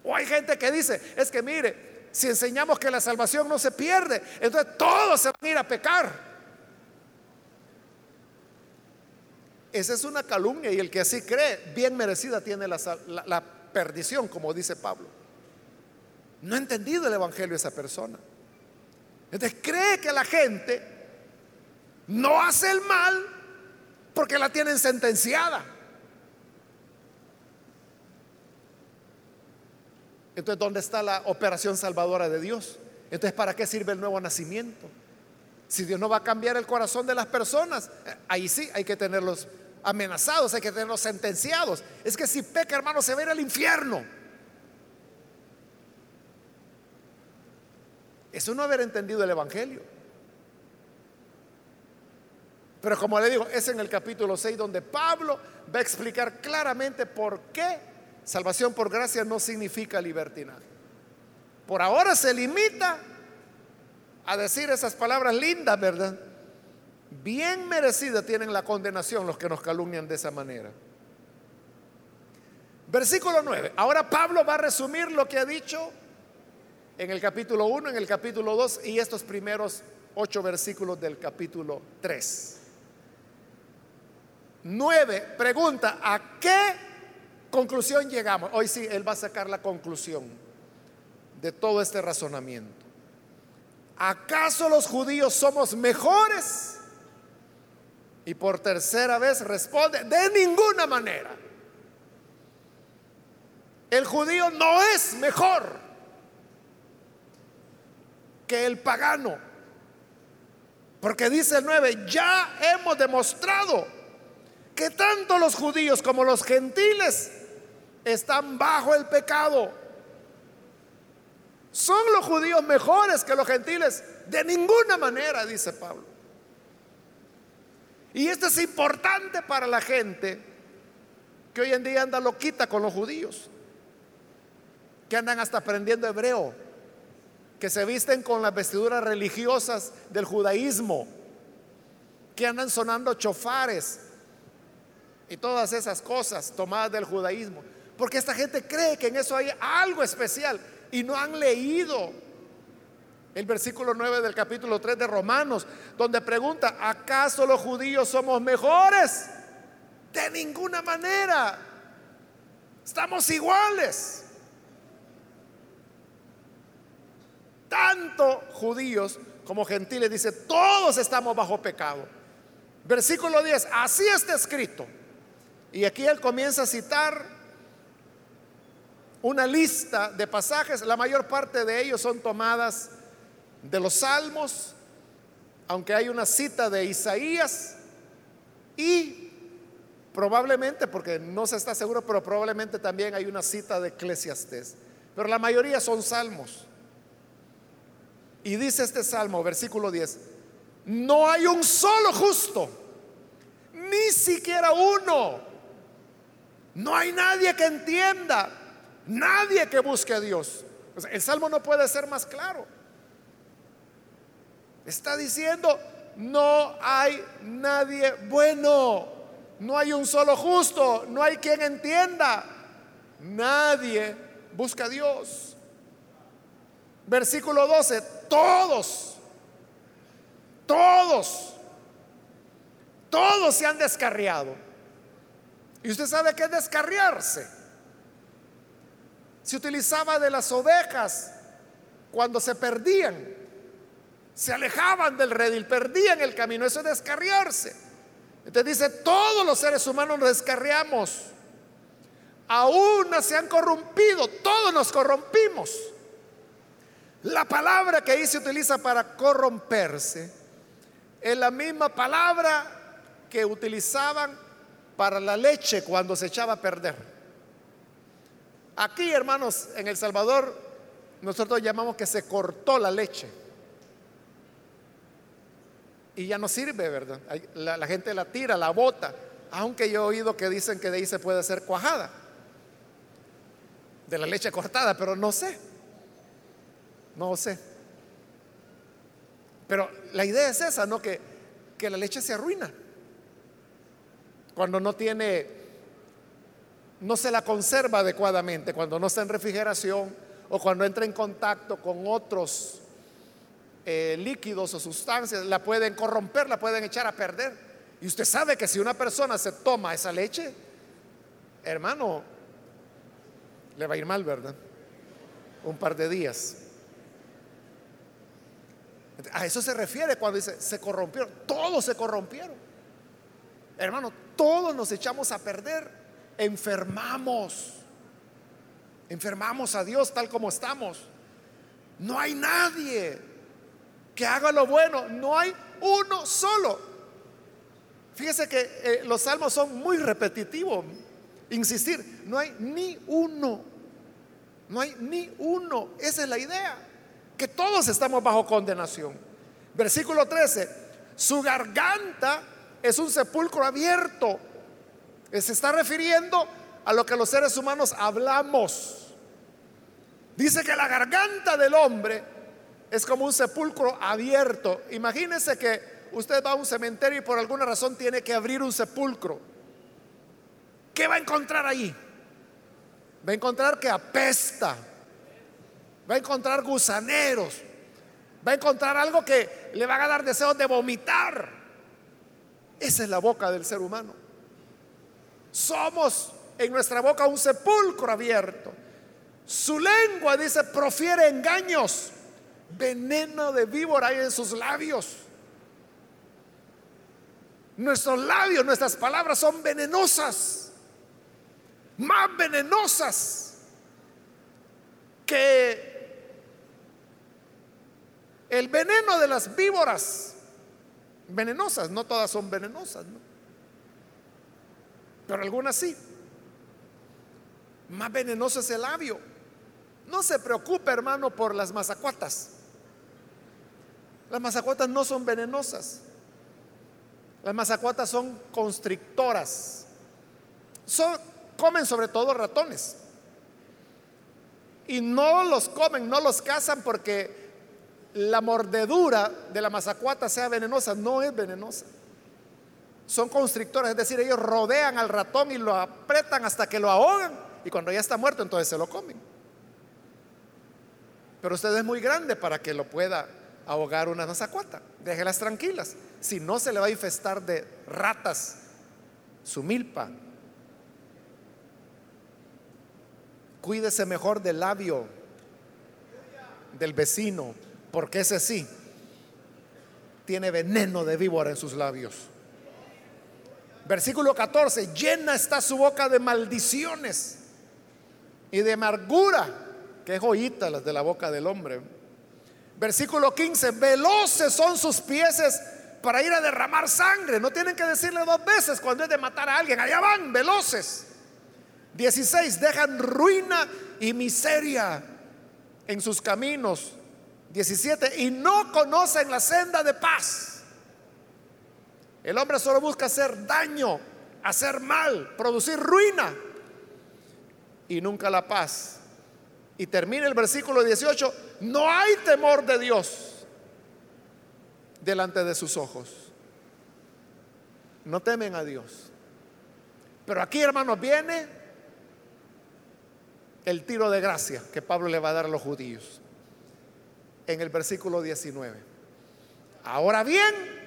[SPEAKER 1] O hay gente que dice, es que mire, si enseñamos que la salvación no se pierde, entonces todos se van a ir a pecar. Esa es una calumnia y el que así cree, bien merecida tiene la, perdición, como dice Pablo. No ha entendido el Evangelio esa persona. Entonces cree que la gente no hace el mal porque la tienen sentenciada. Entonces, ¿dónde está la operación salvadora de Dios? Entonces, ¿para qué sirve el nuevo nacimiento? Si Dios no va a cambiar el corazón de las personas, eh, ahí sí hay que tenerlos amenazados, hay que tenerlos sentenciados. Es que si peca, hermano, se va a ir al infierno. Eso no haber entendido el Evangelio. Pero como le digo, es en el capítulo 6 donde Pablo va a explicar claramente por qué salvación por gracia no significa libertinaje. Por ahora se limita a decir esas palabras lindas, ¿verdad? Bien merecida tienen la condenación los que nos calumnian de esa manera. Versículo 9. Ahora Pablo va a resumir lo que ha dicho en el capítulo 1, en el capítulo 2 y estos primeros ocho versículos del capítulo 3. 9. Pregunta, ¿a qué conclusión llegamos? Hoy sí, él va a sacar la conclusión de todo este razonamiento. ¿Acaso los judíos somos mejores? Y por tercera vez responde, de ninguna manera. El judío no es mejor que el pagano. Porque dice el 9, ya hemos demostrado que tanto los judíos como los gentiles están bajo el pecado. ¿Son los judíos mejores que los gentiles? De ninguna manera, dice Pablo. Y esto es importante para la gente que hoy en día anda loquita con los judíos, que andan hasta aprendiendo hebreo, que se visten con las vestiduras religiosas del judaísmo, que andan sonando chofares y todas esas cosas tomadas del judaísmo. Porque esta gente cree que en eso hay algo especial y no han leído el versículo 9 del capítulo 3 de Romanos, donde pregunta, ¿acaso los judíos somos mejores? De ninguna manera. Estamos iguales. Tanto judíos como gentiles, dice, todos estamos bajo pecado. Versículo 10, así está escrito. Y aquí él comienza a citar una lista de pasajes, la mayor parte de ellos son tomadas de los salmos, aunque hay una cita de Isaías y probablemente, porque no se está seguro, pero probablemente también hay una cita de Eclesiastés. Pero la mayoría son salmos. Y dice este salmo, versículo 10, no hay un solo justo, ni siquiera uno. No hay nadie que entienda. Nadie que busque a Dios. el salmo no puede ser más claro. Está diciendo, no hay nadie bueno, no hay un solo justo, no hay quien entienda. Nadie busca a Dios. Versículo 12, todos, todos, todos se han descarriado. Y usted sabe qué es descarriarse se utilizaba de las ovejas cuando se perdían, se alejaban del redil, perdían el camino, eso es descarriarse. Entonces dice, todos los seres humanos nos descarriamos, aún no se han corrompido, todos nos corrompimos. La palabra que ahí se utiliza para corromperse es la misma palabra que utilizaban para la leche cuando se echaba a perder. Aquí, hermanos, en El Salvador, nosotros llamamos que se cortó la leche. Y ya no sirve, ¿verdad? La, gente la tira, la bota. Aunque yo he oído que dicen que de ahí se puede hacer cuajada. De la leche cortada, pero no sé. No sé. Pero la idea es esa, ¿no? Que, que la leche se arruina. Cuando no tiene no se la conserva adecuadamente cuando no está en refrigeración o cuando entra en contacto con otros eh, líquidos o sustancias, la pueden corromper, la pueden echar a perder. Y usted sabe que si una persona se toma esa leche, hermano, le va a ir mal, ¿verdad? Un par de días. A eso se refiere cuando dice, se corrompieron, todos se corrompieron. Hermano, todos nos echamos a perder enfermamos. enfermamos a Dios tal como estamos. No hay nadie que haga lo bueno, no hay uno solo. Fíjese que eh, los salmos son muy repetitivos. Insistir, no hay ni uno. No hay ni uno. Esa es la idea. Que todos estamos bajo condenación. Versículo 13. Su garganta es un sepulcro abierto. Se está refiriendo a lo que los seres humanos hablamos. Dice que la garganta del hombre es como un sepulcro abierto. Imagínese que usted va a un cementerio y por alguna razón tiene que abrir un sepulcro. ¿Qué va a encontrar ahí? Va a encontrar que apesta. Va a encontrar gusaneros. Va a encontrar algo que le va a dar deseos de vomitar. Esa es la boca del ser humano. Somos en nuestra boca un sepulcro abierto. Su lengua, dice, profiere engaños. Veneno de víbora hay en sus labios. Nuestros labios, nuestras palabras son venenosas. Más venenosas que el veneno de las víboras. Venenosas, no todas son venenosas, pero algunas sí. Más venenoso es el labio. No se preocupe, hermano, por las mazacuatas. Las mazacuatas no son venenosas. Las mazacuatas son constrictoras. Son, comen sobre todo ratones. Y no los comen, no los cazan porque la mordedura de la mazacuata sea venenosa. No es venenosa. Son constrictoras, es decir, ellos rodean al ratón y lo apretan hasta que lo ahogan. Y cuando ya está muerto, entonces se lo comen. Pero usted es muy grande para que lo pueda ahogar una mazacuata. Déjelas tranquilas. Si no, se le va a infestar de ratas su milpa. Cuídese mejor del labio del vecino, porque ese sí tiene veneno de víbora en sus labios. Versículo 14, llena está su boca de maldiciones y de amargura, que joyita las de la boca del hombre. Versículo 15, veloces son sus pies para ir a derramar sangre. No tienen que decirle dos veces cuando es de matar a alguien. Allá van, veloces. 16, dejan ruina y miseria en sus caminos. 17, y no conocen la senda de paz. El hombre solo busca hacer daño, hacer mal, producir ruina y nunca la paz. Y termina el versículo 18, no hay temor de Dios delante de sus ojos. No temen a Dios. Pero aquí, hermanos, viene el tiro de gracia que Pablo le va a dar a los judíos en el versículo 19. Ahora bien,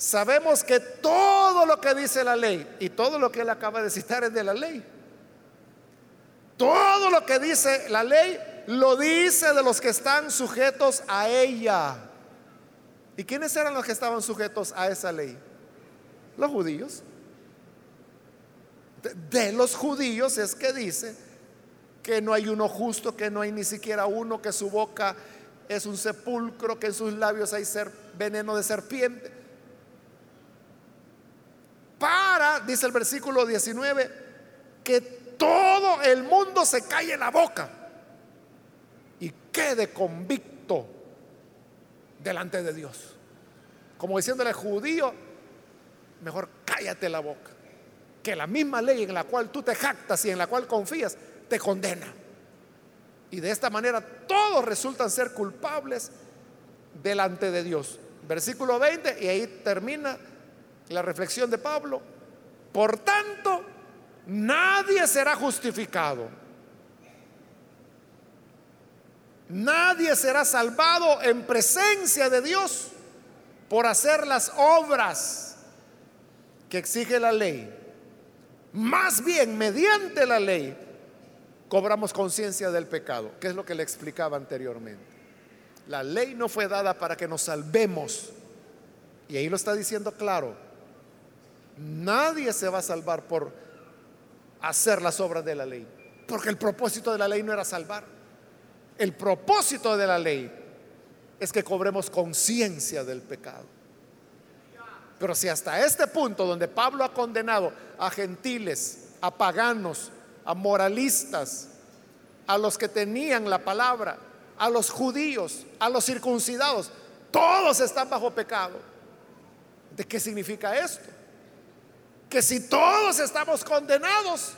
[SPEAKER 1] sabemos que todo lo que dice la ley y todo lo que él acaba de citar es de la ley. Todo lo que dice la ley lo dice de los que están sujetos a ella. ¿Y quiénes eran los que estaban sujetos a esa ley? Los judíos. De, los judíos es que dice que no hay uno justo, que no hay ni siquiera uno, que su boca es un sepulcro, que en sus labios hay ser, veneno de serpiente. Para, dice el versículo 19, que todo el mundo se calle la boca y quede convicto delante de Dios. Como diciéndole judío, mejor cállate la boca. Que la misma ley en la cual tú te jactas y en la cual confías te condena. Y de esta manera todos resultan ser culpables delante de Dios. Versículo 20, y ahí termina la reflexión de Pablo. Por tanto, nadie será justificado. Nadie será salvado en presencia de Dios por hacer las obras que exige la ley. Más bien, mediante la ley, cobramos conciencia del pecado, que es lo que le explicaba anteriormente. La ley no fue dada para que nos salvemos. Y ahí lo está diciendo claro. Nadie se va a salvar por hacer las obras de la ley. Porque el propósito de la ley no era salvar. El propósito de la ley es que cobremos conciencia del pecado. Pero si hasta este punto donde Pablo ha condenado a gentiles, a paganos, a moralistas, a los que tenían la palabra, a los judíos, a los circuncidados, todos están bajo pecado. ¿De qué significa esto? Que si todos estamos condenados,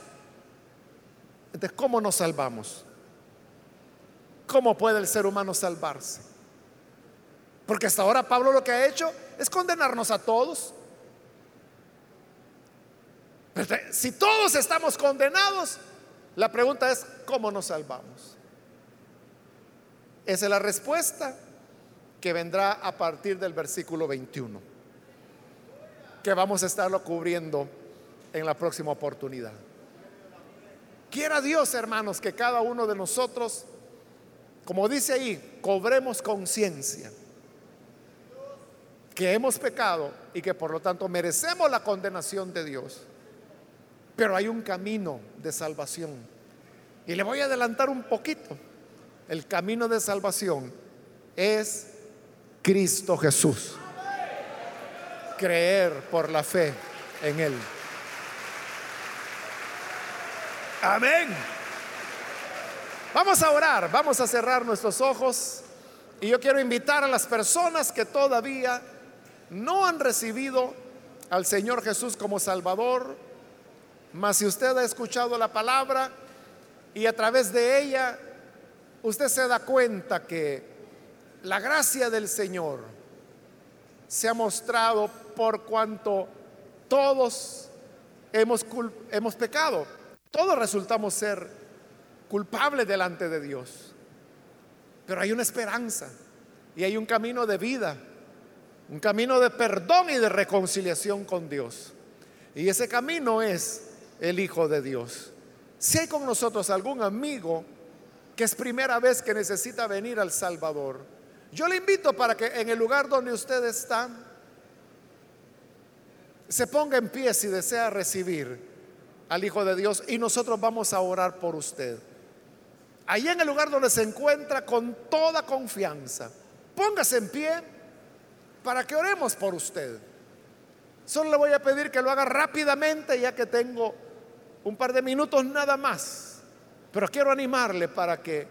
[SPEAKER 1] entonces ¿cómo nos salvamos? ¿Cómo puede el ser humano salvarse? Porque hasta ahora Pablo lo que ha hecho es condenarnos a todos. Si todos estamos condenados, la pregunta es, ¿cómo nos salvamos? Esa es la respuesta que vendrá a partir del versículo 21, que vamos a estarlo cubriendo en la próxima oportunidad. Quiera Dios, hermanos, que cada uno de nosotros, como dice ahí, cobremos conciencia que hemos pecado y que por lo tanto merecemos la condenación de Dios. Pero hay un camino de salvación. Y le voy a adelantar un poquito. El camino de salvación es Cristo Jesús. Creer por la fe en Él. Amén. Vamos a orar, vamos a cerrar nuestros ojos. Y yo quiero invitar a las personas que todavía no han recibido al Señor Jesús como Salvador, mas si usted ha escuchado la palabra y a través de ella usted se da cuenta que la gracia del Señor se ha mostrado por cuanto todos hemos, hemos pecado, todos resultamos ser culpables delante de Dios, pero hay una esperanza y hay un camino de vida un camino de perdón y de reconciliación con Dios. Y ese camino es el Hijo de Dios. Si hay con nosotros algún amigo que es primera vez que necesita venir al Salvador, yo le invito para que en el lugar donde usted está, se ponga en pie si desea recibir al Hijo de Dios y nosotros vamos a orar por usted. Allí en el lugar donde se encuentra con toda confianza, póngase en pie para que oremos por usted. Solo le voy a pedir que lo haga rápidamente ya que tengo un par de minutos nada más. Pero quiero animarle para que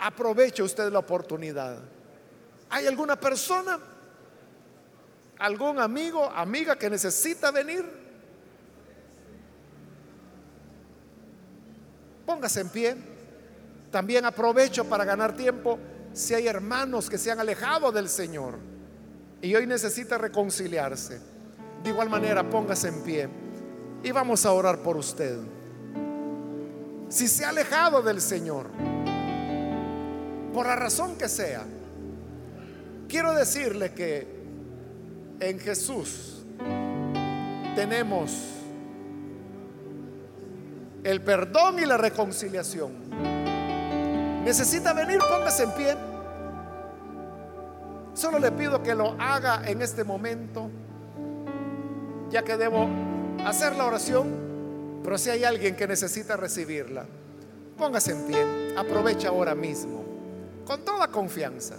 [SPEAKER 1] aproveche usted la oportunidad. ¿Hay alguna persona, algún amigo, amiga que necesita venir? Póngase en pie. También aprovecho para ganar tiempo si hay hermanos que se han alejado del Señor y hoy necesita reconciliarse, de igual manera póngase en pie y vamos a orar por usted. Si se ha alejado del Señor, por la razón que sea, quiero decirle que en Jesús tenemos el perdón y la reconciliación. Necesita venir, póngase en pie. Solo le pido que lo haga en este momento, ya que debo hacer la oración, pero si hay alguien que necesita recibirla, póngase en pie, aprovecha ahora mismo, con toda confianza.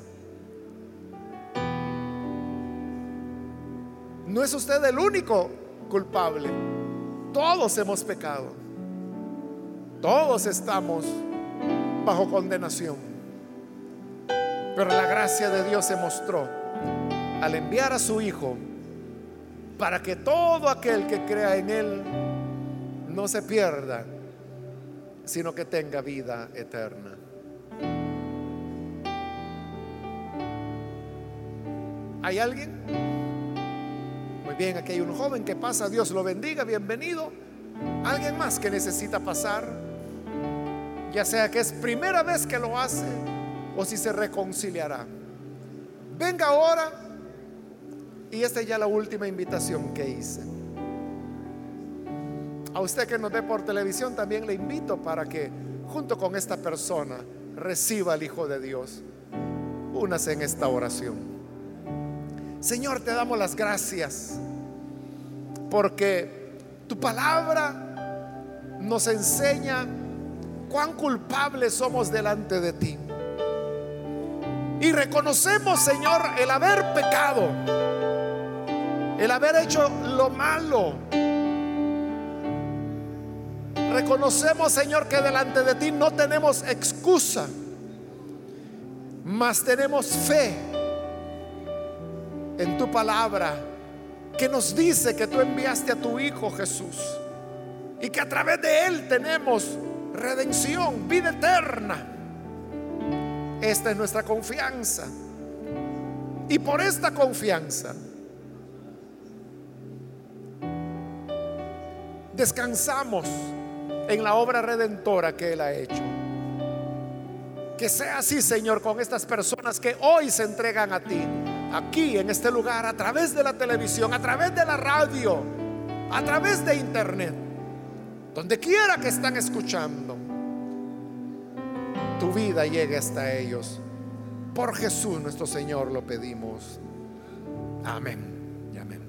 [SPEAKER 1] No es usted el único culpable, todos hemos pecado, todos estamos bajo condenación. Pero la gracia de Dios se mostró al enviar a su Hijo para que todo aquel que crea en Él no se pierda, sino que tenga vida eterna. ¿Hay alguien? Bien, aquí hay un joven que pasa, Dios lo bendiga, bienvenido. ¿Alguien más que necesita pasar? Ya sea que es primera vez que lo hace o si se reconciliará. Venga ahora y esta es ya la última invitación que hice. A usted que nos ve por televisión también le invito para que junto con esta persona reciba al Hijo de Dios. Únase en esta oración. Señor, te damos las gracias porque tu palabra nos enseña cuán culpables somos delante de ti. Y reconocemos, Señor, el haber pecado, el haber hecho lo malo. Reconocemos, Señor, que delante de ti no tenemos excusa, mas tenemos fe en tu palabra que nos dice que tú enviaste a tu Hijo Jesús y que a través de Él tenemos redención, vida eterna. Esta es nuestra confianza. Y por esta confianza descansamos en la obra redentora que Él ha hecho. Que sea así, Señor, con estas personas que hoy se entregan a ti, aquí en este lugar, a través de la televisión, a través de la radio, a través de internet, donde quiera que están escuchando tu vida llegue hasta ellos. Por Jesús nuestro Señor lo pedimos. Amén y amén.